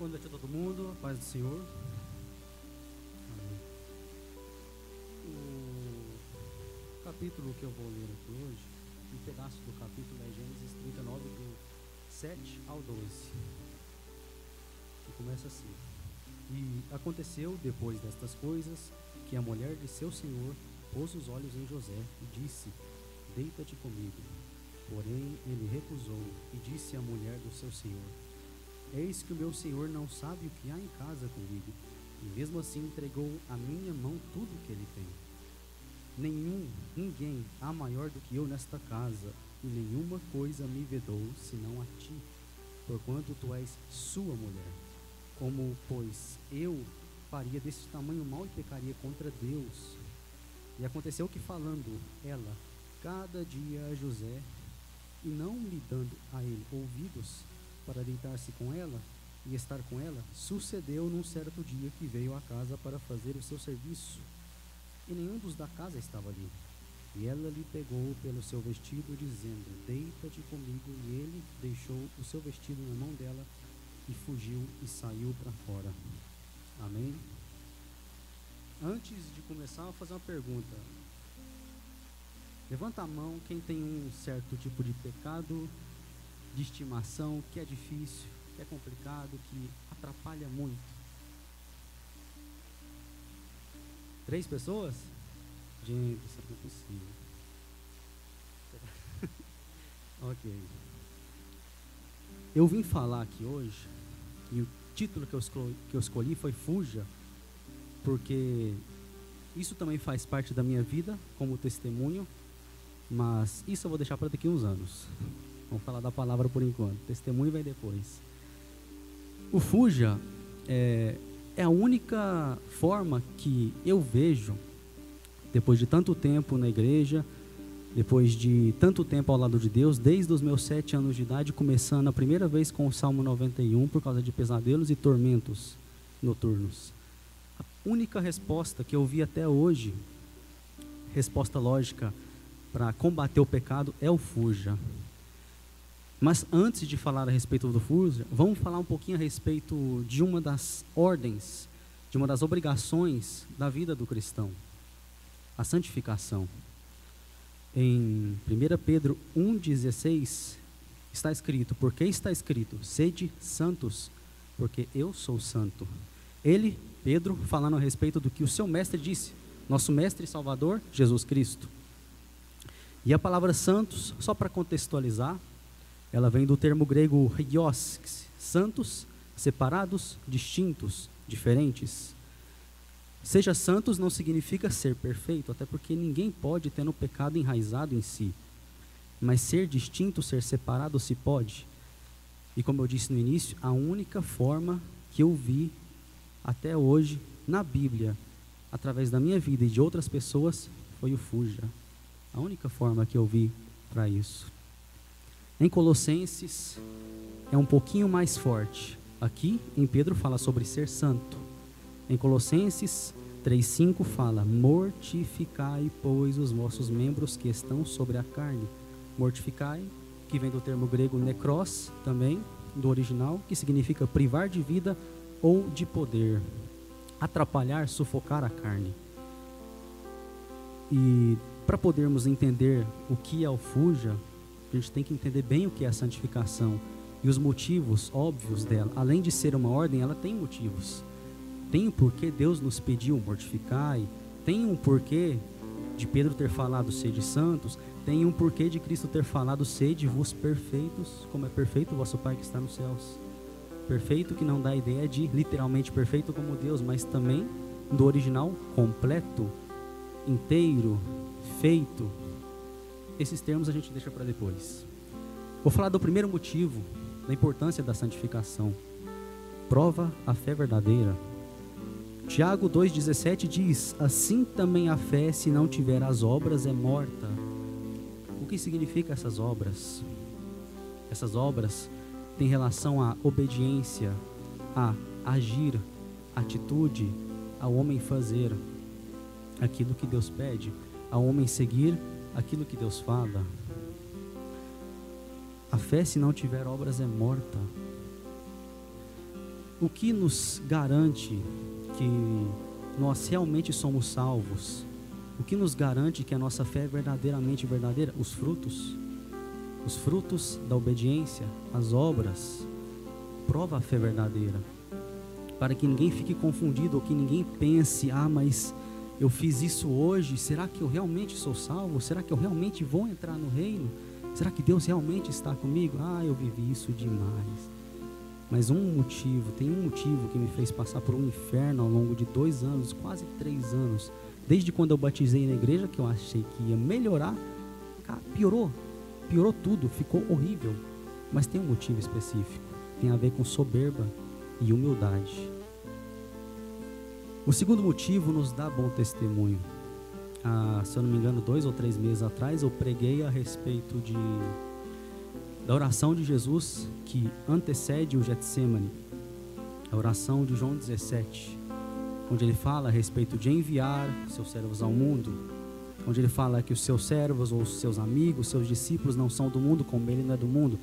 Boa noite a todo mundo, paz do Senhor. O capítulo que eu vou ler aqui hoje, um pedaço do capítulo é Gênesis 39, do 7 ao 12. Que começa assim. E aconteceu, depois destas coisas, que a mulher de seu senhor pôs os olhos em José e disse: Deita-te comigo. Porém, ele recusou e disse à mulher do seu senhor: Eis que o meu senhor não sabe o que há em casa comigo, e mesmo assim entregou à minha mão tudo o que ele tem. Nenhum, ninguém há maior do que eu nesta casa, e nenhuma coisa me vedou senão a ti, porquanto tu és sua mulher. Como, pois, eu faria desse tamanho mal e pecaria contra Deus? E aconteceu que, falando ela cada dia a José, e não lhe dando a ele ouvidos para deitar-se com ela e estar com ela, sucedeu num certo dia que veio à casa para fazer o seu serviço, e nenhum dos da casa estava ali. E ela lhe pegou pelo seu vestido, dizendo: Deita-te comigo. E ele deixou o seu vestido na mão dela e fugiu e saiu para fora. Amém? Antes de começar, vou fazer uma pergunta. Levanta a mão quem tem um certo tipo de pecado de estimação que é difícil, que é complicado, que atrapalha muito. Três pessoas? Gente, isso não é possível. ok. Eu vim falar aqui hoje, e o título que eu escolhi, que eu escolhi foi Fuja, porque isso também faz parte da minha vida como testemunho, mas isso eu vou deixar para daqui uns anos. Vamos falar da palavra por enquanto. Testemunho vem depois. O Fuja é, é a única forma que eu vejo, depois de tanto tempo na igreja, depois de tanto tempo ao lado de Deus, desde os meus sete anos de idade, começando a primeira vez com o Salmo 91, por causa de pesadelos e tormentos noturnos. A única resposta que eu vi até hoje, resposta lógica para combater o pecado, é o fuja. Mas antes de falar a respeito do fuja, vamos falar um pouquinho a respeito de uma das ordens, de uma das obrigações da vida do cristão, a santificação. Em 1 Pedro 1,16 está escrito: Porque está escrito, sede santos, porque eu sou santo. Ele, Pedro, falando a respeito do que o seu mestre disse, nosso mestre e salvador, Jesus Cristo. E a palavra santos, só para contextualizar, ela vem do termo grego hios, santos, separados, distintos, diferentes. Seja santos não significa ser perfeito, até porque ninguém pode ter no pecado enraizado em si. Mas ser distinto, ser separado se pode. E como eu disse no início, a única forma que eu vi até hoje na Bíblia, através da minha vida e de outras pessoas, foi o fuja. A única forma que eu vi para isso. Em Colossenses é um pouquinho mais forte. Aqui em Pedro fala sobre ser santo. Em Colossenses 3:5 fala: "Mortificai, pois, os vossos membros que estão sobre a carne". Mortificai, que vem do termo grego necros, também do original, que significa privar de vida ou de poder, atrapalhar, sufocar a carne. E para podermos entender o que é o fuja, a gente tem que entender bem o que é a santificação e os motivos óbvios dela. Além de ser uma ordem, ela tem motivos. Tem um porquê Deus nos pediu mortificar, tem um porquê de Pedro ter falado sede santos, tem um porquê de Cristo ter falado sede vos perfeitos, como é perfeito o vosso Pai que está nos céus. Perfeito que não dá a ideia de literalmente perfeito como Deus, mas também do original completo, inteiro, feito, esses termos a gente deixa para depois. Vou falar do primeiro motivo da importância da santificação. Prova a fé verdadeira. Tiago 2,17 diz: Assim também a fé, se não tiver as obras, é morta. O que significa essas obras? Essas obras têm relação à obediência, a agir, atitude, ao homem fazer aquilo que Deus pede, ao homem seguir aquilo que Deus fala. A fé, se não tiver obras, é morta. o que nos garante que nós realmente somos salvos? O que nos garante que a nossa fé é verdadeiramente verdadeira? Os frutos. Os frutos da obediência, as obras, prova a fé verdadeira. Para que ninguém fique confundido ou que ninguém pense: ah, mas eu fiz isso hoje, será que eu realmente sou salvo? Será que eu realmente vou entrar no reino? Será que Deus realmente está comigo? Ah, eu vivi isso demais. Mas um motivo, tem um motivo que me fez passar por um inferno ao longo de dois anos, quase três anos. Desde quando eu batizei na igreja, que eu achei que ia melhorar, piorou. Piorou tudo, ficou horrível. Mas tem um motivo específico. Tem a ver com soberba e humildade. O segundo motivo nos dá bom testemunho. Ah, se eu não me engano, dois ou três meses atrás, eu preguei a respeito de da oração de Jesus que antecede o Getsemane, a oração de João 17, onde ele fala a respeito de enviar seus servos ao mundo, onde ele fala que os seus servos ou os seus amigos, seus discípulos não são do mundo como ele não é do mundo,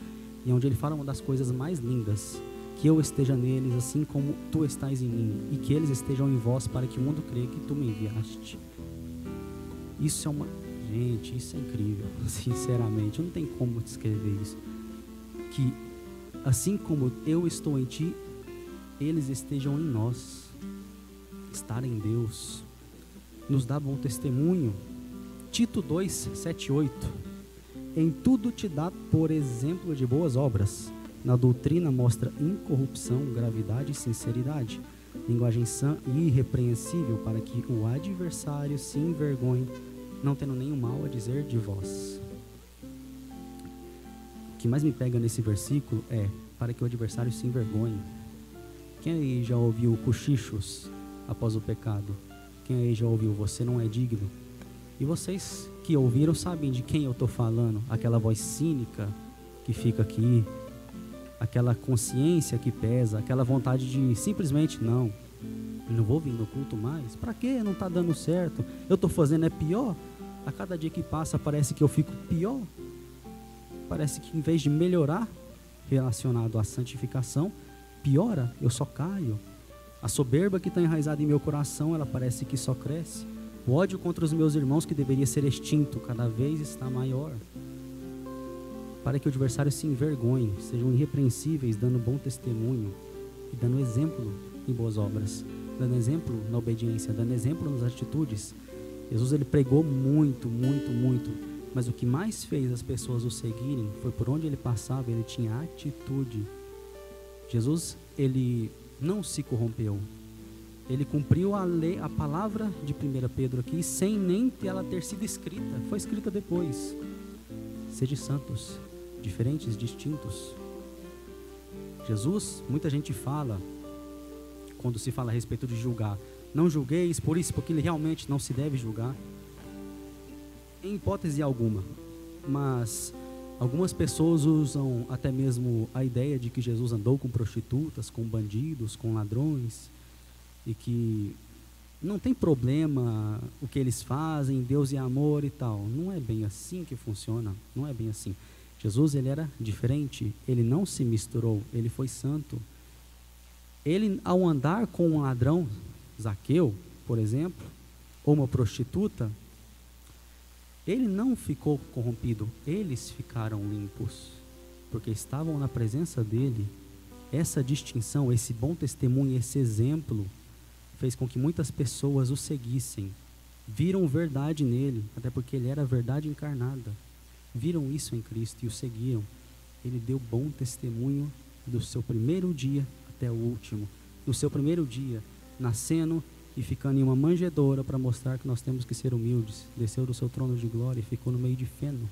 e onde ele fala uma das coisas mais lindas, que eu esteja neles assim como tu estás em mim, e que eles estejam em vós para que o mundo creia que tu me enviaste. Isso é uma Gente, isso é incrível, sinceramente, não tem como descrever isso. Que assim como eu estou em ti, eles estejam em nós. Estar em Deus nos dá bom testemunho. Tito 2, 7 8. Em tudo te dá por exemplo de boas obras. Na doutrina mostra incorrupção, gravidade e sinceridade. Linguagem sã e irrepreensível para que o adversário se envergonhe não tendo nenhum mal a dizer de vós. O que mais me pega nesse versículo é para que o adversário se envergonhe. Quem aí já ouviu cochichos após o pecado? Quem aí já ouviu você não é digno? E vocês que ouviram sabem de quem eu estou falando? Aquela voz cínica que fica aqui, aquela consciência que pesa, aquela vontade de simplesmente não, não vou vir no culto mais. Para quê? Não está dando certo. Eu estou fazendo é pior. A cada dia que passa parece que eu fico pior. Parece que em vez de melhorar relacionado à santificação, piora, eu só caio. A soberba que está enraizada em meu coração, ela parece que só cresce. O ódio contra os meus irmãos, que deveria ser extinto, cada vez está maior. Para que o adversário se envergonhe, sejam irrepreensíveis, dando bom testemunho e dando exemplo em boas obras dando exemplo na obediência, dando exemplo nas atitudes. Jesus ele pregou muito, muito, muito, mas o que mais fez as pessoas o seguirem foi por onde ele passava, ele tinha atitude. Jesus, ele não se corrompeu. Ele cumpriu a lei, a palavra de 1 Pedro aqui, sem nem ela ter sido escrita. Foi escrita depois. Sede santos, diferentes, distintos. Jesus, muita gente fala, quando se fala a respeito de julgar. Não julgueis por isso, porque ele realmente não se deve julgar. Em hipótese alguma. Mas algumas pessoas usam até mesmo a ideia de que Jesus andou com prostitutas, com bandidos, com ladrões, e que não tem problema o que eles fazem, Deus é amor e tal. Não é bem assim que funciona, não é bem assim. Jesus ele era diferente, ele não se misturou, ele foi santo ele, ao andar com um ladrão, Zaqueu, por exemplo, ou uma prostituta, ele não ficou corrompido, eles ficaram limpos, porque estavam na presença dele. Essa distinção, esse bom testemunho, esse exemplo, fez com que muitas pessoas o seguissem, viram verdade nele, até porque ele era a verdade encarnada. Viram isso em Cristo e o seguiram. Ele deu bom testemunho do seu primeiro dia até o último. No seu primeiro dia, nascendo e ficando em uma manjedoura para mostrar que nós temos que ser humildes. Desceu do seu trono de glória e ficou no meio de feno.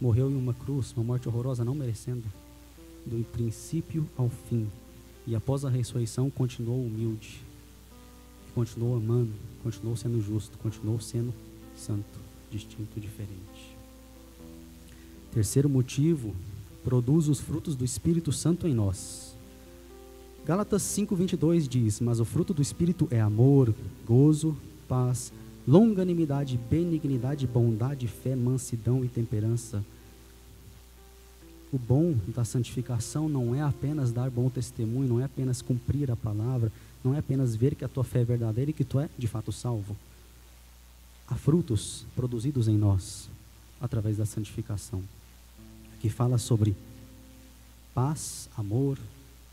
Morreu em uma cruz, uma morte horrorosa, não merecendo. Do princípio ao fim. E após a ressurreição, continuou humilde. Continuou amando, continuou sendo justo, continuou sendo santo, distinto, diferente. Terceiro motivo, produz os frutos do Espírito Santo em nós. Gálatas 5:22 diz: "Mas o fruto do espírito é amor, gozo, paz, longanimidade, benignidade, bondade, fé, mansidão e temperança." o bom da santificação não é apenas dar bom testemunho, não é apenas cumprir a palavra, não é apenas ver que a tua fé é verdadeira e que tu é de fato salvo. Há frutos produzidos em nós através da santificação, que fala sobre paz, amor,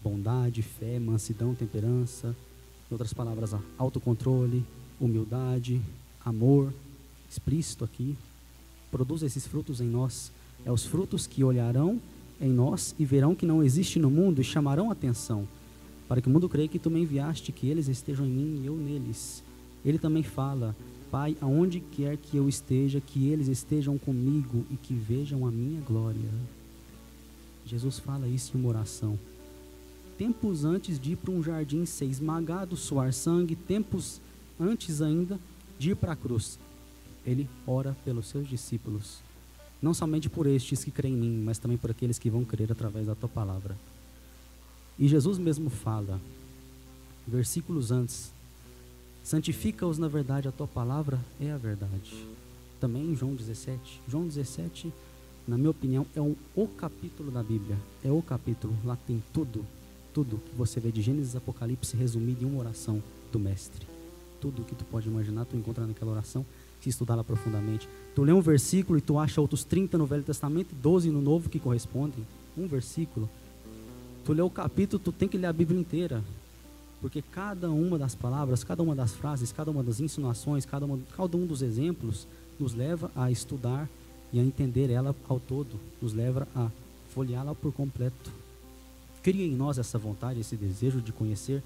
bondade, fé, mansidão, temperança, em outras palavras, autocontrole, humildade, amor, explícito aqui, produz esses frutos em nós. É os frutos que olharão em nós e verão que não existe no mundo e chamarão atenção, para que o mundo creia que tu me enviaste, que eles estejam em mim e eu neles. Ele também fala: Pai, aonde quer que eu esteja, que eles estejam comigo e que vejam a minha glória. Jesus fala isso em uma oração. Tempos antes de ir para um jardim ser esmagado, suar sangue, tempos antes ainda de ir para a cruz, ele ora pelos seus discípulos. Não somente por estes que creem em mim, mas também por aqueles que vão crer através da tua palavra. E Jesus mesmo fala, versículos antes, santifica-os na verdade, a tua palavra é a verdade. Também em João 17. João 17, na minha opinião, é um, o capítulo da Bíblia. É o capítulo. Lá tem tudo, tudo que você vê de Gênesis Apocalipse resumido em uma oração do Mestre. Tudo que tu pode imaginar, tu encontra naquela oração se estudá-la profundamente. Tu lê um versículo e tu acha outros 30 no Velho Testamento e 12 no Novo que correspondem. Um versículo. Tu lê o capítulo, tu tem que ler a Bíblia inteira. Porque cada uma das palavras, cada uma das frases, cada uma das insinuações, cada, uma, cada um dos exemplos nos leva a estudar e a entender ela ao todo, nos leva a folheá-la por completo. Cria em nós essa vontade, esse desejo de conhecer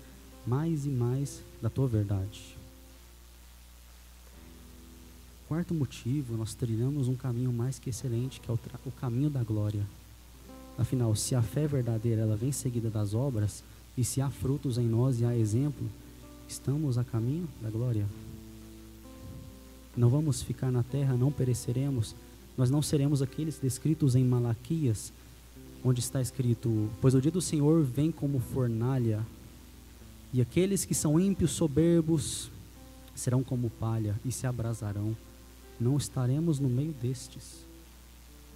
mais e mais da tua verdade. Quarto motivo, nós trilhamos um caminho mais que excelente, que é o, o caminho da glória. Afinal, se a fé verdadeira ela vem seguida das obras, e se há frutos em nós e há exemplo, estamos a caminho da glória. Não vamos ficar na terra, não pereceremos, nós não seremos aqueles descritos em Malaquias, onde está escrito: Pois o dia do Senhor vem como fornalha, e aqueles que são ímpios, soberbos, serão como palha e se abrasarão não estaremos no meio destes.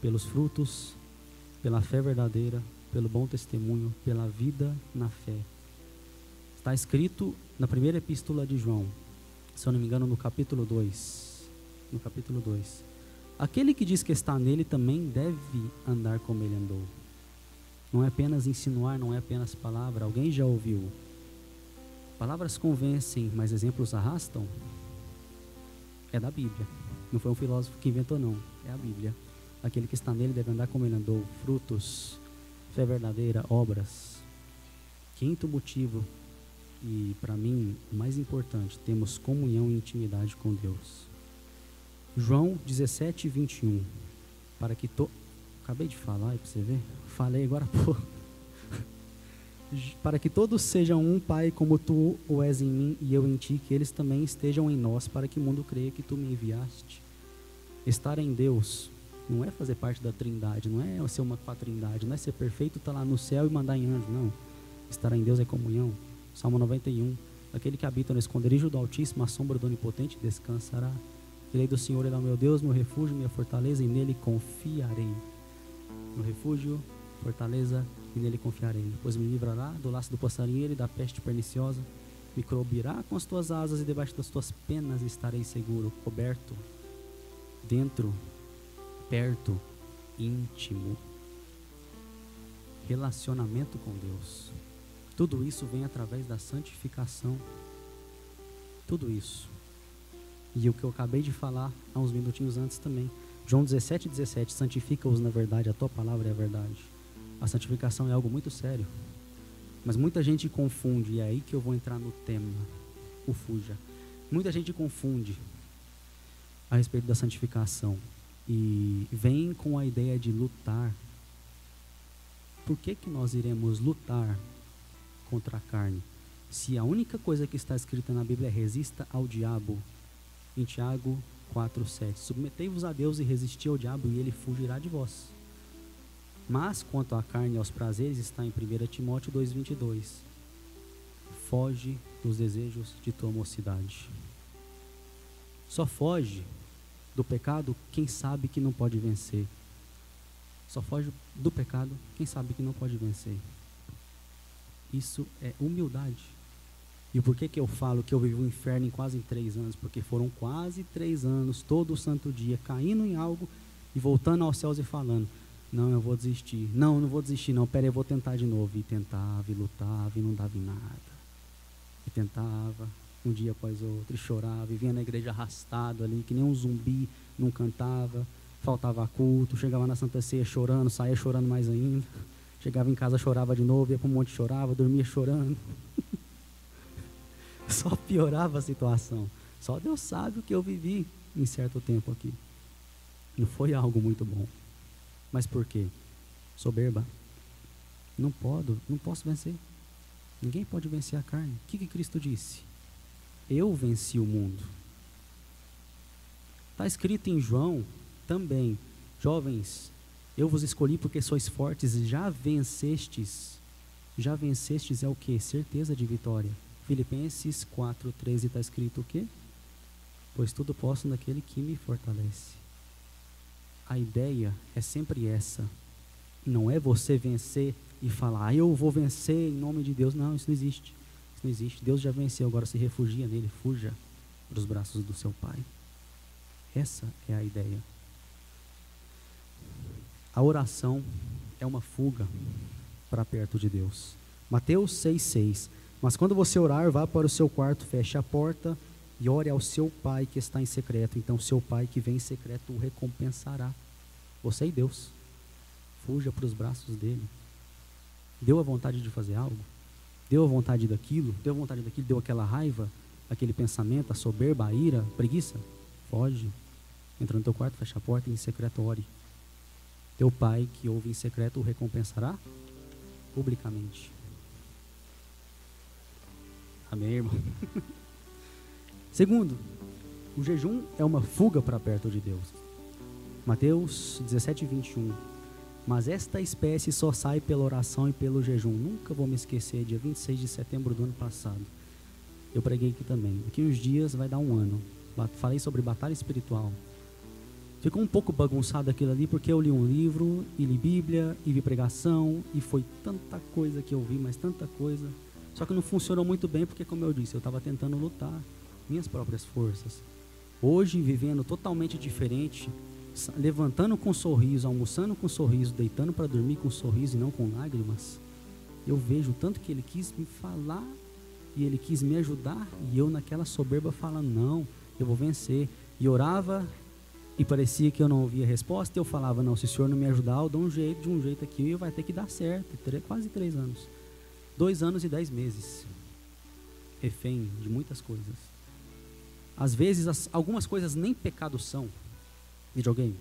Pelos frutos, pela fé verdadeira, pelo bom testemunho, pela vida na fé. Está escrito na primeira epístola de João, se eu não me engano, no capítulo 2. No capítulo 2. Aquele que diz que está nele também deve andar como ele andou. Não é apenas insinuar, não é apenas palavra. Alguém já ouviu? Palavras convencem, mas exemplos arrastam? É da Bíblia. Não foi um filósofo que inventou, não. É a Bíblia. Aquele que está nele deve andar como ele andou. Frutos, fé verdadeira, obras. Quinto motivo, e para mim o mais importante, temos comunhão e intimidade com Deus. João 17, 21. Para que to... Acabei de falar aí para você ver. Falei agora pô. para que todos sejam um, Pai, como tu o és em mim e eu em ti, que eles também estejam em nós, para que o mundo creia que tu me enviaste. Estar em Deus não é fazer parte da trindade, não é ser uma quatrindade, não é ser perfeito, estar tá lá no céu e mandar em anjo, não. Estar em Deus é comunhão. Salmo 91. Aquele que habita no esconderijo do Altíssimo, a sombra do Onipotente, descansará. Ele do Senhor, Ele é o meu Deus, meu refúgio, minha fortaleza, e nele confiarei. No refúgio, fortaleza, e nele confiarei. Pois me livrará do laço do passarinheiro e da peste perniciosa. Me cobrirá com as tuas asas e debaixo das tuas penas estarei seguro, coberto dentro, perto, íntimo. Relacionamento com Deus. Tudo isso vem através da santificação. Tudo isso. E o que eu acabei de falar há uns minutinhos antes também. João 17, 17. Santifica-os na verdade, a tua palavra é a verdade. A santificação é algo muito sério. Mas muita gente confunde, e é aí que eu vou entrar no tema. O fuja. Muita gente confunde a respeito da santificação e vem com a ideia de lutar. Por que, que nós iremos lutar contra a carne? Se a única coisa que está escrita na Bíblia é resista ao diabo, em Tiago 4,7: Submetei-vos a Deus e resisti ao diabo, e ele fugirá de vós. Mas quanto à carne e aos prazeres, está em 1 Timóteo 2,22: Foge dos desejos de tua mocidade. Só foge do pecado quem sabe que não pode vencer. só foge do pecado quem sabe que não pode vencer. Isso é humildade. E por que, que eu falo que eu vivi o inferno em quase três anos? Porque foram quase três anos, todo santo dia, caindo em algo e voltando aos céus e falando: Não, eu vou desistir. Não, eu não vou desistir, não. Pera, eu vou tentar de novo. E tentava, e lutava, e não dava em nada. E tentava, um dia após outro, e chorava, e vinha na igreja arrastado ali, que nem um zumbi, não cantava, faltava culto, chegava na Santa Ceia chorando, saía chorando mais ainda. Chegava em casa, chorava de novo, ia para um monte, chorava, dormia chorando. Só piorava a situação. Só Deus sabe o que eu vivi em certo tempo aqui. Não foi algo muito bom. Mas por quê? Soberba. Não posso, não posso vencer. Ninguém pode vencer a carne. O que, que Cristo disse? Eu venci o mundo. Está escrito em João também, jovens, eu vos escolhi porque sois fortes, já vencestes. Já vencestes é o que? Certeza de vitória. Filipenses 4,13 está escrito o quê? Pois tudo posso naquele que me fortalece. A ideia é sempre essa. Não é você vencer e falar, ah, eu vou vencer em nome de Deus. Não, isso não existe. Não existe. Deus já venceu, agora se refugia nele, fuja para os braços do seu Pai. Essa é a ideia. A oração é uma fuga para perto de Deus. Mateus 6,6 mas quando você orar, vá para o seu quarto, feche a porta e ore ao seu pai que está em secreto. Então, seu pai que vem em secreto o recompensará. Você e Deus. Fuja para os braços dele. Deu a vontade de fazer algo? Deu vontade daquilo? Deu vontade daquilo? Deu aquela raiva? Aquele pensamento, a soberba, a ira, a preguiça? Foge. Entra no teu quarto, fecha a porta e em secreto ore. Teu pai que ouve em secreto o recompensará publicamente. Amém, irmão? Segundo, o jejum é uma fuga para perto de Deus. Mateus 17, 21. Mas esta espécie só sai pela oração e pelo jejum. Nunca vou me esquecer, dia 26 de setembro do ano passado. Eu preguei aqui também. Daqui uns dias vai dar um ano. Falei sobre batalha espiritual. Ficou um pouco bagunçado aquilo ali porque eu li um livro, e li Bíblia, e vi pregação, e foi tanta coisa que eu vi, mas tanta coisa. Só que não funcionou muito bem porque, como eu disse, eu estava tentando lutar minhas próprias forças. Hoje, vivendo totalmente diferente, levantando com sorriso, almoçando com sorriso, deitando para dormir com sorriso e não com lágrimas, eu vejo tanto que ele quis me falar e ele quis me ajudar e eu naquela soberba falando, não, eu vou vencer. E orava e parecia que eu não ouvia resposta e eu falava, não, se o senhor não me ajudar, eu dou um jeito, de um jeito aqui e vai ter que dar certo. Quase três anos. Dois anos e dez meses. Refém de muitas coisas. Às vezes, as, algumas coisas nem pecado são. Videogame.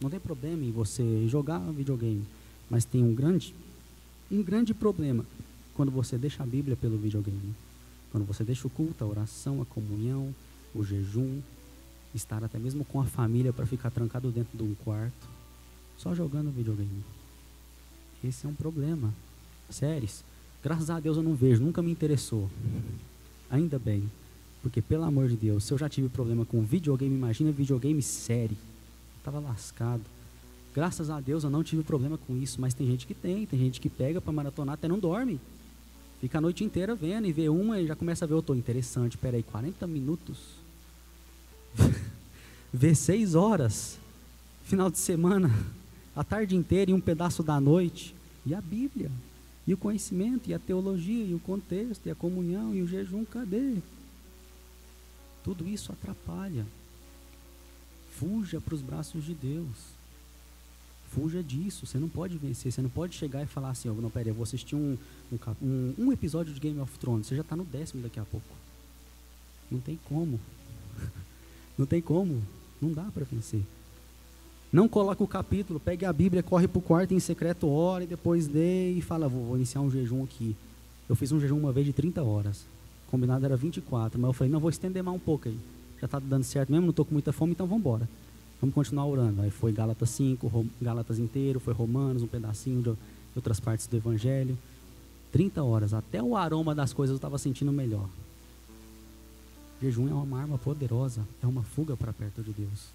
Não tem problema em você jogar videogame. Mas tem um grande, um grande problema quando você deixa a Bíblia pelo videogame. Quando você deixa o culto, a oração, a comunhão, o jejum, estar até mesmo com a família para ficar trancado dentro de um quarto, só jogando videogame. Esse é um problema. Séries. Graças a Deus eu não vejo, nunca me interessou. Ainda bem. Porque, pelo amor de Deus, se eu já tive problema com videogame, imagina videogame série. Estava lascado. Graças a Deus eu não tive problema com isso, mas tem gente que tem, tem gente que pega para maratonar até não dorme. Fica a noite inteira vendo e vê uma e já começa a ver, eu tô interessante, peraí, 40 minutos. vê 6 horas, final de semana, a tarde inteira e um pedaço da noite. E a Bíblia? E o conhecimento, e a teologia, e o contexto, e a comunhão, e o jejum, cadê? Tudo isso atrapalha. Fuja para os braços de Deus. Fuja disso. Você não pode vencer. Você não pode chegar e falar assim: oh, não, peraí, eu vou assistir um, um, um episódio de Game of Thrones. Você já está no décimo daqui a pouco. Não tem como. não tem como. Não dá para vencer. Não coloque o capítulo, pegue a Bíblia, corre para o quarto em secreto, ore, depois dê e fala, vou, vou, iniciar um jejum aqui. Eu fiz um jejum uma vez de 30 horas. Combinado era 24, mas eu falei, não, vou estender mais um pouco aí. Já está dando certo mesmo, não estou com muita fome, então vamos embora. Vamos continuar orando. Aí foi Gálatas 5, Gálatas inteiro, foi Romanos, um pedacinho de outras partes do Evangelho. 30 horas, até o aroma das coisas eu estava sentindo melhor. Jejum é uma arma poderosa, é uma fuga para perto de Deus.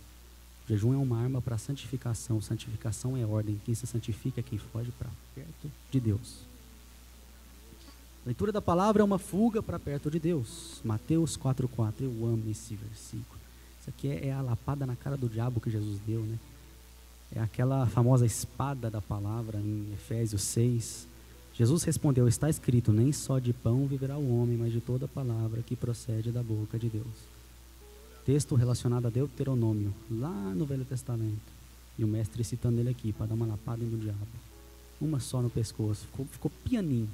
Jejum é uma arma para santificação. Santificação é ordem. Quem se santifica é quem foge para perto de Deus. Leitura da palavra é uma fuga para perto de Deus. Mateus 4,4. Eu amo esse versículo. Isso aqui é, é a lapada na cara do diabo que Jesus deu, né? É aquela famosa espada da palavra em Efésios 6. Jesus respondeu: Está escrito, nem só de pão viverá o homem, mas de toda palavra que procede da boca de Deus. Texto relacionado a Deuteronômio, lá no Velho Testamento. E o mestre citando ele aqui, para dar uma lapada no diabo. Uma só no pescoço, ficou, ficou pianinho.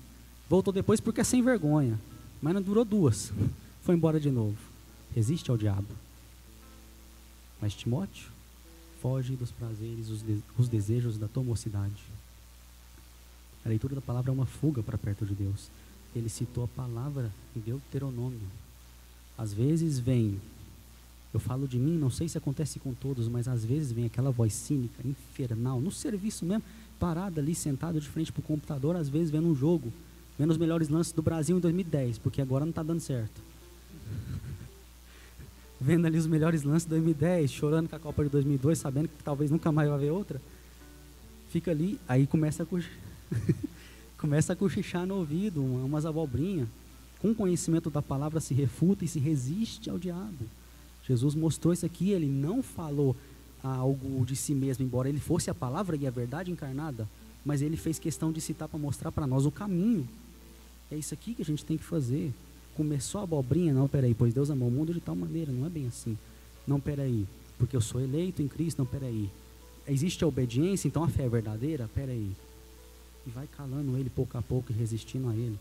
Voltou depois porque é sem vergonha. Mas não durou duas. Foi embora de novo. Resiste ao diabo. Mas Timóteo, foge dos prazeres, os, de, os desejos da tua mocidade. A leitura da palavra é uma fuga para perto de Deus. Ele citou a palavra em Deuteronômio. Às vezes vem, eu falo de mim, não sei se acontece com todos, mas às vezes vem aquela voz cínica, infernal, no serviço mesmo, parada ali, sentado de frente para o computador, às vezes vendo um jogo, vendo os melhores lances do Brasil em 2010, porque agora não está dando certo. vendo ali os melhores lances de 2010, chorando com a Copa de 2002, sabendo que talvez nunca mais vai haver outra. Fica ali, aí começa a começa a cochichar no ouvido, umas abobrinhas. Com conhecimento da palavra se refuta e se resiste ao diabo. Jesus mostrou isso aqui, ele não falou algo de si mesmo, embora ele fosse a palavra e a verdade encarnada, mas ele fez questão de citar para mostrar para nós o caminho. É isso aqui que a gente tem que fazer. Começou a abobrinha, não, peraí, pois Deus amou o mundo de tal maneira, não é bem assim. Não, peraí, porque eu sou eleito em Cristo, não, peraí. Existe a obediência, então a fé é verdadeira? Peraí e vai calando ele pouco a pouco e resistindo a ele.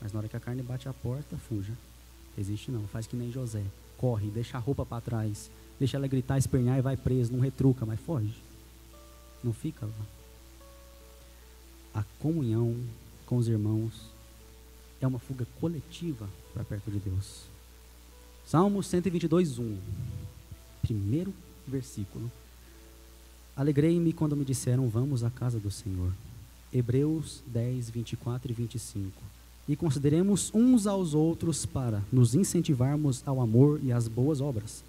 Mas na hora que a carne bate a porta, fuja. Resiste não, faz que nem José. Corre, deixa a roupa para trás, deixa ela gritar, espernear e vai preso, não retruca, mas foge. Não fica lá. A comunhão com os irmãos é uma fuga coletiva para perto de Deus. Salmo 122, 1. Primeiro versículo. Alegrei-me quando me disseram: Vamos à casa do Senhor. Hebreus 10, 24 e 25. E consideremos uns aos outros para nos incentivarmos ao amor e às boas obras.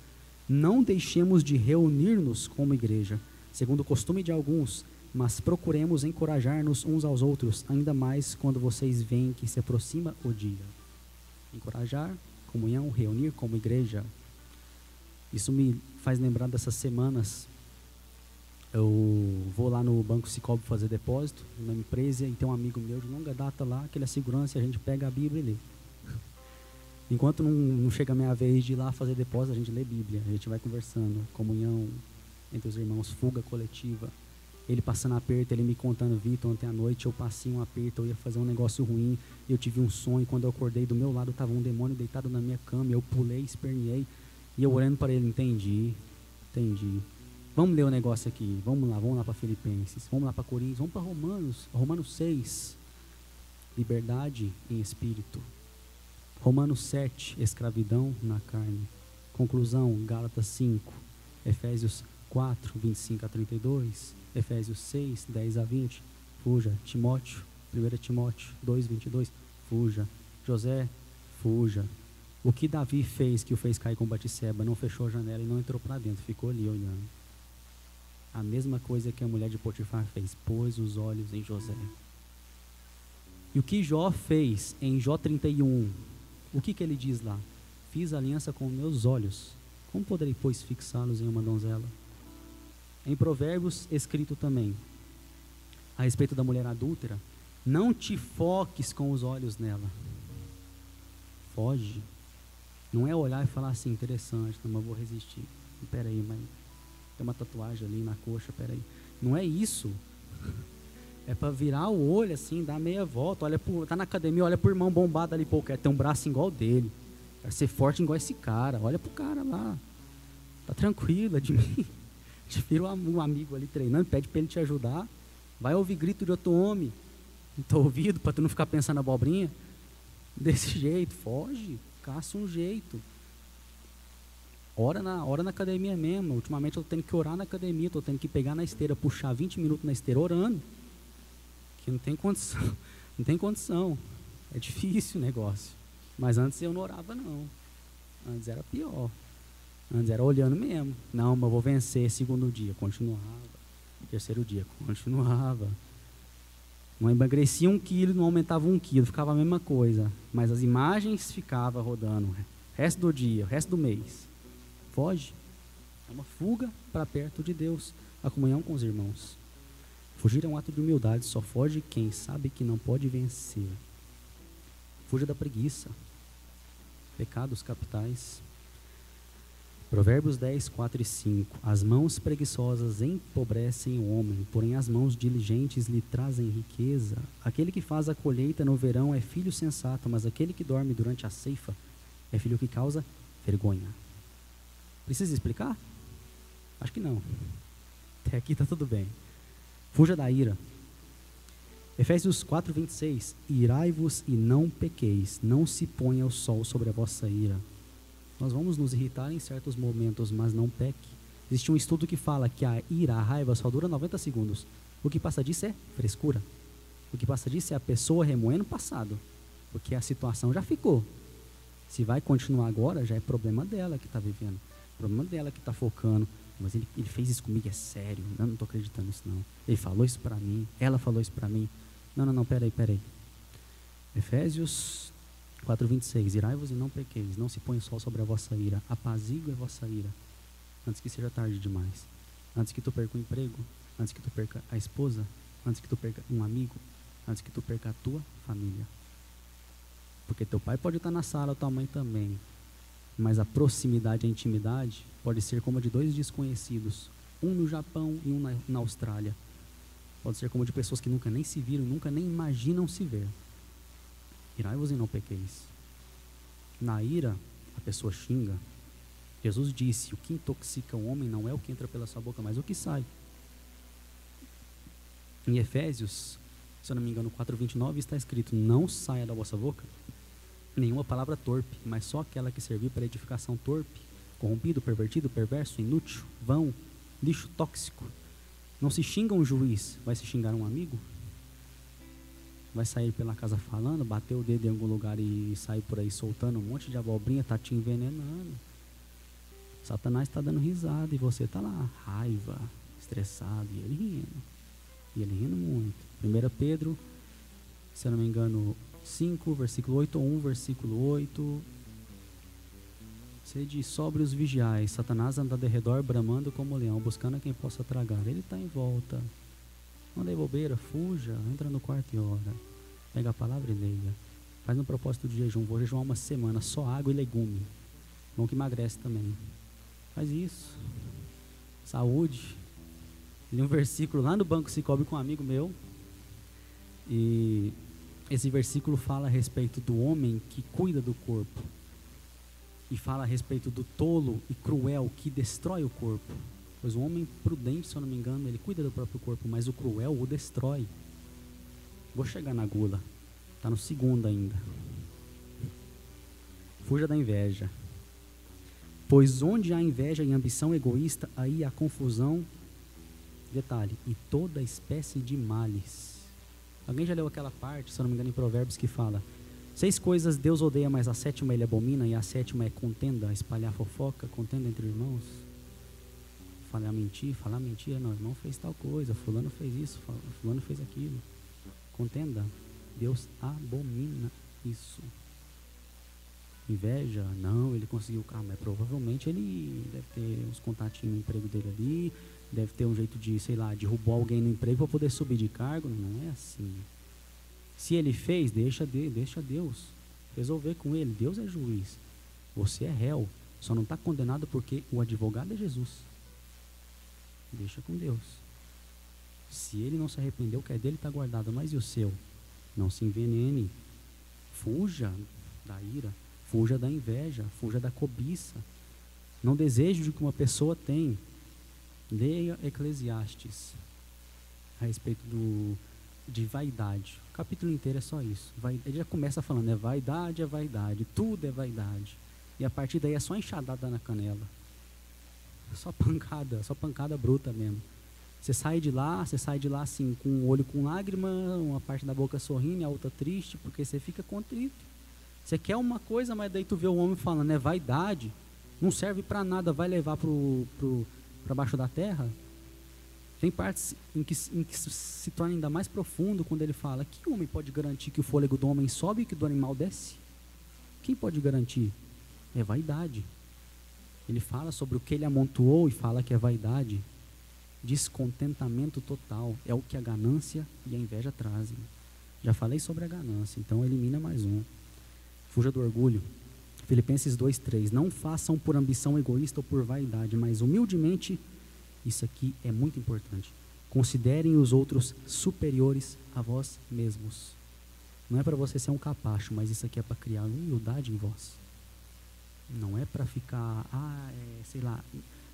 Não deixemos de reunir-nos como igreja, segundo o costume de alguns, mas procuremos encorajar-nos uns aos outros, ainda mais quando vocês veem que se aproxima o dia. Encorajar, comunhão, reunir como igreja. Isso me faz lembrar dessas semanas eu vou lá no Banco Cicobi fazer depósito, numa empresa, e tem um amigo meu de longa data lá, que ele é segurança, a gente pega a Bíblia e lê. Enquanto não, não chega a minha vez de ir lá fazer depósito, a gente lê Bíblia, a gente vai conversando, comunhão entre os irmãos, fuga coletiva. Ele passando aperto, ele me contando, Vitor, ontem à noite eu passei um aperto, eu ia fazer um negócio ruim, eu tive um sonho, quando eu acordei do meu lado estava um demônio deitado na minha cama, eu pulei, esperneei, e eu olhando para ele, entendi, entendi. Vamos ler o negócio aqui. Vamos lá, vamos lá para Filipenses. Vamos lá para Coríntios. Vamos para Romanos. Romanos 6. Liberdade em espírito. Romanos 7. Escravidão na carne. Conclusão. Gálatas 5. Efésios 4, 25 a 32. Efésios 6, 10 a 20. Fuja. Timóteo. 1 Timóteo 2, 22. Fuja. José. Fuja. O que Davi fez que o fez cair com Batisseba? Não fechou a janela e não entrou para dentro. Ficou ali olhando. A mesma coisa que a mulher de Potifar fez, pôs os olhos em José. E o que Jó fez em Jó 31? O que, que ele diz lá? Fiz aliança com meus olhos. Como poderei, pois, fixá-los em uma donzela? Em Provérbios, escrito também, a respeito da mulher adúltera, não te foques com os olhos nela. Foge. Não é olhar e falar assim, interessante, não, mas vou resistir. Espera aí, mas tem uma tatuagem ali na coxa, peraí. Não é isso. É para virar o olho assim, dar meia volta, olha pro, tá na academia, olha pro irmão bombado ali, pô, quer ter um braço igual dele. Quer ser forte igual esse cara. Olha pro cara lá. Tá tranquilo, admira. Vira um amigo ali treinando, pede para ele te ajudar. Vai ouvir grito de outro homem no teu ouvido para tu não ficar pensando na abobrinha. Desse jeito, foge, caça um jeito. Ora na, ora na academia mesmo. Ultimamente eu tenho que orar na academia, estou tendo que pegar na esteira, puxar 20 minutos na esteira orando. Que não tem condição. Não tem condição. É difícil o negócio. Mas antes eu não orava não. Antes era pior. Antes era olhando mesmo. Não, mas eu vou vencer. Segundo dia, continuava. Terceiro dia, continuava. Não emagrecia um quilo, não aumentava um quilo, ficava a mesma coisa. Mas as imagens ficavam rodando. Resto do dia, resto do mês. Foge. É uma fuga para perto de Deus. A comunhão com os irmãos. Fugir é um ato de humildade, só foge quem sabe que não pode vencer. Fuja da preguiça. Pecados capitais. Provérbios 10, 4 e 5. As mãos preguiçosas empobrecem o homem, porém as mãos diligentes lhe trazem riqueza. Aquele que faz a colheita no verão é filho sensato, mas aquele que dorme durante a ceifa é filho que causa vergonha. Precisa explicar? Acho que não. Até aqui está tudo bem. Fuja da ira. Efésios 4, 26. Irai-vos e não pequeis, não se ponha o sol sobre a vossa ira. Nós vamos nos irritar em certos momentos, mas não peque. Existe um estudo que fala que a ira, a raiva, só dura 90 segundos. O que passa disso é frescura. O que passa disso é a pessoa remoendo o passado. Porque a situação já ficou. Se vai continuar agora, já é problema dela que está vivendo. Problema dela que está focando. Mas ele, ele fez isso comigo, é sério. Eu não estou acreditando nisso, não. Ele falou isso para mim. Ela falou isso para mim. Não, não, não, peraí, peraí. Efésios 4,26 Irai-vos e não pequeis, não se põe o sol sobre a vossa ira, apazigue a vossa ira, antes que seja tarde demais, antes que tu perca o emprego, antes que tu perca a esposa, antes que tu perca um amigo, antes que tu perca a tua família. Porque teu pai pode estar na sala, tua mãe também, mas a proximidade, a intimidade, pode ser como a de dois desconhecidos, um no Japão e um na, na Austrália. Pode ser como de pessoas que nunca nem se viram, nunca nem imaginam se ver. Irai-vos e não pequeis. Na ira, a pessoa xinga. Jesus disse: O que intoxica o homem não é o que entra pela sua boca, mas o que sai. Em Efésios, se eu não me engano, 4,29 está escrito: Não saia da vossa boca nenhuma palavra torpe, mas só aquela que servir para edificação torpe, corrompido, pervertido, perverso, inútil, vão, lixo tóxico. Não se xinga um juiz, vai se xingar um amigo? Vai sair pela casa falando, bater o dedo em algum lugar e sair por aí soltando um monte de abobrinha, tá te envenenando. Satanás está dando risada e você está lá, raiva, estressado, e ele rindo. E ele rindo muito. 1 Pedro, se eu não me engano, 5, versículo 8 ou 1, versículo 8. Sede sóbrios vigiais, Satanás anda de redor bramando como leão, buscando a quem possa tragar. Ele está em volta. Não dê bobeira, fuja, entra no quarto e ora. Pega a palavra e leia. Faz um propósito de jejum. Vou jejuar uma semana, só água e legume. Bom que emagrece também. Faz isso. Saúde. Li um versículo lá no banco se cobre com um amigo meu. E esse versículo fala a respeito do homem que cuida do corpo. E fala a respeito do tolo e cruel que destrói o corpo. Pois o homem prudente, se eu não me engano, ele cuida do próprio corpo, mas o cruel o destrói. Vou chegar na gula. Está no segundo ainda. Fuja da inveja. Pois onde há inveja e ambição egoísta, aí há confusão. Detalhe, e toda espécie de males. Alguém já leu aquela parte, se eu não me engano, em Provérbios que fala: Seis coisas Deus odeia, mas a sétima ele abomina, e a sétima é contenda, espalhar fofoca, contenda entre irmãos falar mentir, falar mentira, não, irmão fez tal coisa, fulano fez isso, fulano fez aquilo. Contenda, Deus abomina isso. Inveja, não, ele conseguiu o carro, mas provavelmente ele deve ter uns contatinhos no emprego dele ali, deve ter um jeito de, sei lá, derrubar alguém no emprego para poder subir de cargo. Não é assim. Se ele fez, deixa, de, deixa Deus resolver com ele. Deus é juiz. Você é réu. Só não está condenado porque o advogado é Jesus. Deixa com Deus. Se ele não se arrependeu, o que é dele está guardado, mas e o seu? Não se envenene. Fuja da ira, fuja da inveja, fuja da cobiça. Não deseje o que uma pessoa tem. Leia Eclesiastes a respeito do, de vaidade. O capítulo inteiro é só isso. Vai, ele já começa falando: é vaidade, é vaidade, tudo é vaidade. E a partir daí é só enxadada na canela. Só pancada, só pancada bruta mesmo. Você sai de lá, você sai de lá assim, com o olho com lágrima, uma parte da boca sorrindo e a outra triste, porque você fica contrito. Você quer uma coisa, mas daí tu vê o homem falando, é vaidade. não serve para nada, vai levar para baixo da terra. Tem partes em que, em que se torna ainda mais profundo quando ele fala: que homem pode garantir que o fôlego do homem sobe e que do animal desce? Quem pode garantir? É vaidade. Ele fala sobre o que ele amontoou e fala que é vaidade. Descontentamento total. É o que a ganância e a inveja trazem. Já falei sobre a ganância, então elimina mais um. Fuja do orgulho. Filipenses 2:3. Não façam por ambição egoísta ou por vaidade, mas humildemente, isso aqui é muito importante. Considerem os outros superiores a vós mesmos. Não é para você ser um capacho, mas isso aqui é para criar humildade em vós. Não é para ficar, ah, é, sei lá,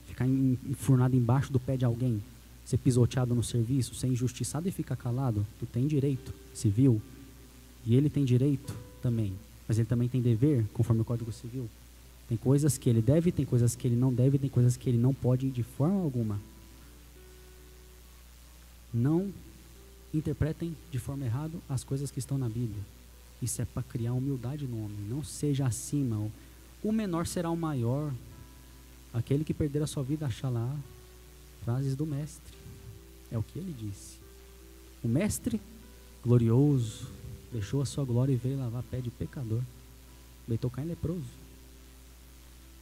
ficar enfurnado embaixo do pé de alguém, ser pisoteado no serviço, ser injustiçado e ficar calado. Tu tem direito civil e ele tem direito também, mas ele também tem dever, conforme o Código Civil. Tem coisas que ele deve, tem coisas que ele não deve, tem coisas que ele não pode de forma alguma. Não interpretem de forma errada as coisas que estão na Bíblia. Isso é para criar humildade no homem. Não seja acima. O menor será o maior. Aquele que perder a sua vida achará. Frases do mestre. É o que ele disse. O mestre glorioso deixou a sua glória e veio lavar pé de pecador. Veio tocar em leproso.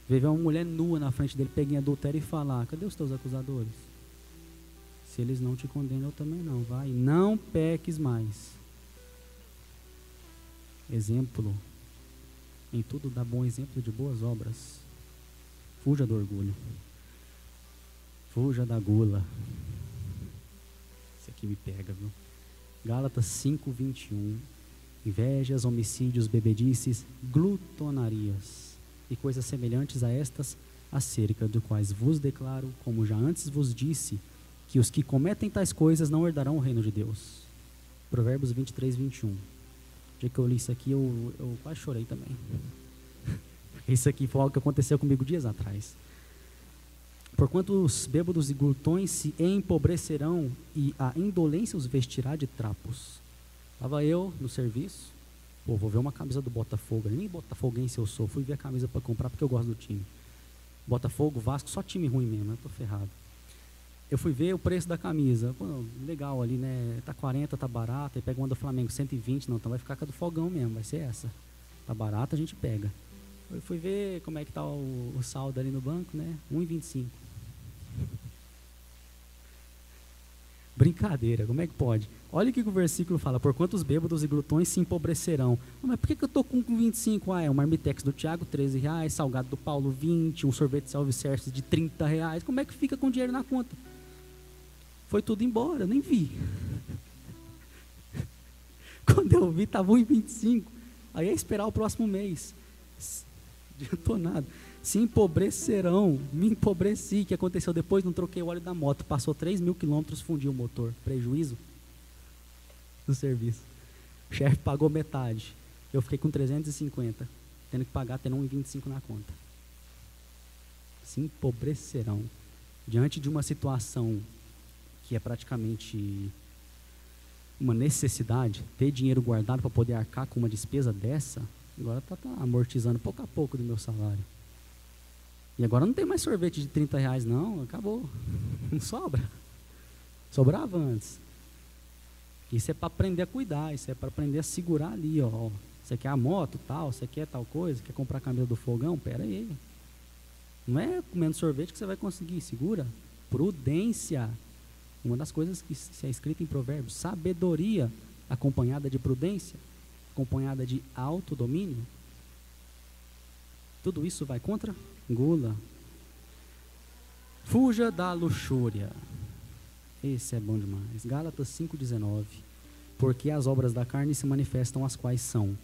Veio ver uma mulher nua na frente dele, peguei adultério e falar: Cadê os teus acusadores? Se eles não te condenam, eu também não. Vai, não peques mais. Exemplo. Em tudo dá bom exemplo de boas obras. Fuja do orgulho. Fuja da gula. Isso aqui me pega, viu? Gálatas 5, 21. Invejas, homicídios, bebedices, glutonarias e coisas semelhantes a estas, acerca do quais vos declaro, como já antes vos disse, que os que cometem tais coisas não herdarão o reino de Deus. Provérbios 23, 21. O dia que eu li isso aqui, eu, eu quase chorei também. Isso aqui foi algo que aconteceu comigo dias atrás. Porquanto os bêbados e glutões se empobrecerão e a indolência os vestirá de trapos. Estava eu no serviço, pô, vou ver uma camisa do Botafogo, nem botafoguense eu sou, fui ver a camisa para comprar porque eu gosto do time. Botafogo, Vasco, só time ruim mesmo, eu tô ferrado. Eu fui ver o preço da camisa. Pô, legal ali, né? Tá 40, tá barato. Aí pega uma do Flamengo, 120, não, então vai ficar com a do Fogão mesmo, vai ser essa. Tá barata, a gente pega. Eu fui ver como é que tá o, o saldo ali no banco, né? 1,25. Brincadeira, como é que pode? Olha o que o versículo fala: Por quantos bêbados e glutões se empobrecerão? Mas por que, que eu estou com 25? Ah, é um marmitex do Tiago, 13 reais, salgado do Paulo, 20, um sorvete self-service de 30 reais. Como é que fica com dinheiro na conta? Foi tudo embora, nem vi. Quando eu vi, estava 1,25. Aí é esperar o próximo mês. Adiantou nada se empobrecerão. Me empobreci. O que aconteceu depois? Não troquei o óleo da moto. Passou 3 mil quilômetros, fundiu o motor. Prejuízo do serviço. O chefe pagou metade. Eu fiquei com 350. Tendo que pagar, tendo 1,25 na conta. Se empobrecerão. Diante de uma situação que é praticamente uma necessidade, ter dinheiro guardado para poder arcar com uma despesa dessa, agora está tá amortizando pouco a pouco do meu salário. E agora não tem mais sorvete de 30 reais, não. Acabou. Não sobra. Sobrava antes. Isso é para aprender a cuidar, isso é para aprender a segurar ali, ó. Você quer a moto, tal, você quer tal coisa, quer comprar a camisa do fogão? Pera aí. Não é comendo sorvete que você vai conseguir, segura. Prudência. Uma das coisas que se é escrita em provérbios, sabedoria acompanhada de prudência, acompanhada de autodomínio. Tudo isso vai contra gula. Fuja da luxúria. Esse é bom demais. Gálatas 5,19. Porque as obras da carne se manifestam, as quais são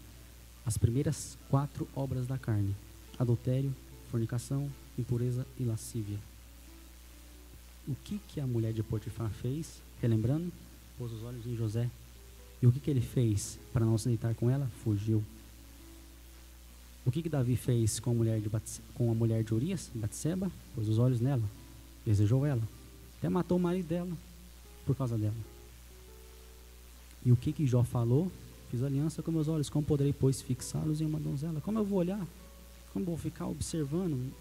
as primeiras quatro obras da carne: adultério, fornicação, impureza e lascívia. O que, que a mulher de Potifar fez? Relembrando, pôs os olhos em José. E o que, que ele fez para não se deitar com ela? Fugiu. O que, que Davi fez com a mulher de, com a mulher de Urias, Batseba? Pôs os olhos nela, desejou ela, até matou o marido dela por causa dela. E o que, que Jó falou? Fiz aliança com meus olhos, como poderei, pois, fixá-los em uma donzela? Como eu vou olhar? Como vou ficar observando?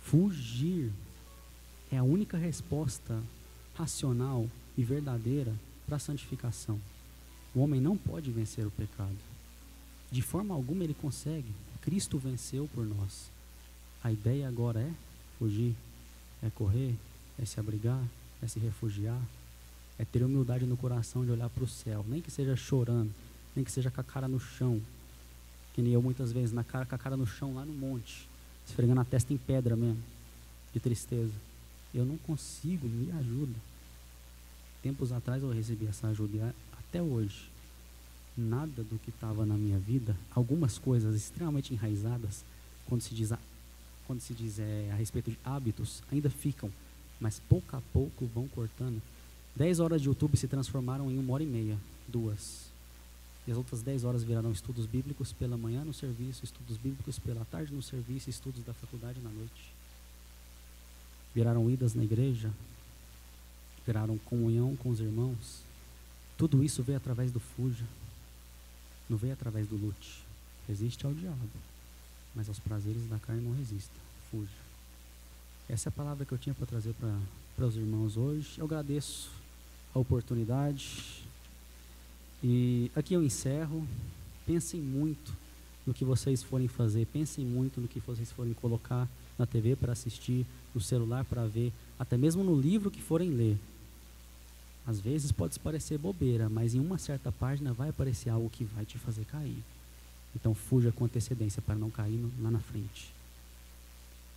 Fugir é a única resposta racional e verdadeira para a santificação. O homem não pode vencer o pecado. De forma alguma ele consegue. Cristo venceu por nós. A ideia agora é fugir, é correr, é se abrigar, é se refugiar, é ter humildade no coração de olhar para o céu, nem que seja chorando, nem que seja com a cara no chão, que nem eu muitas vezes, na cara, com a cara no chão lá no monte, esfregando a testa em pedra mesmo, de tristeza. Eu não consigo, me ajuda. Tempos atrás eu recebi essa ajuda e até hoje, nada do que estava na minha vida, algumas coisas extremamente enraizadas, quando se diz a, quando se diz é, a respeito de hábitos, ainda ficam, mas pouco a pouco vão cortando. Dez horas de YouTube se transformaram em uma hora e meia, duas. E as outras dez horas viraram estudos bíblicos pela manhã no serviço, estudos bíblicos pela tarde no serviço, estudos da faculdade na noite. Viraram idas na igreja, viraram comunhão com os irmãos. Tudo isso veio através do fuja, não veio através do lute. Resiste ao diabo, mas aos prazeres da carne não resista. Fuja. Essa é a palavra que eu tinha para trazer para os irmãos hoje. Eu agradeço a oportunidade. E aqui eu encerro. Pensem muito no que vocês forem fazer. Pensem muito no que vocês forem colocar na TV para assistir, no celular para ver, até mesmo no livro que forem ler. Às vezes pode parecer bobeira, mas em uma certa página vai aparecer algo que vai te fazer cair. Então fuja com antecedência para não cair lá na frente.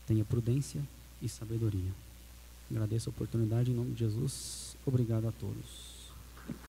Tenha prudência e sabedoria. Agradeço a oportunidade em nome de Jesus. Obrigado a todos.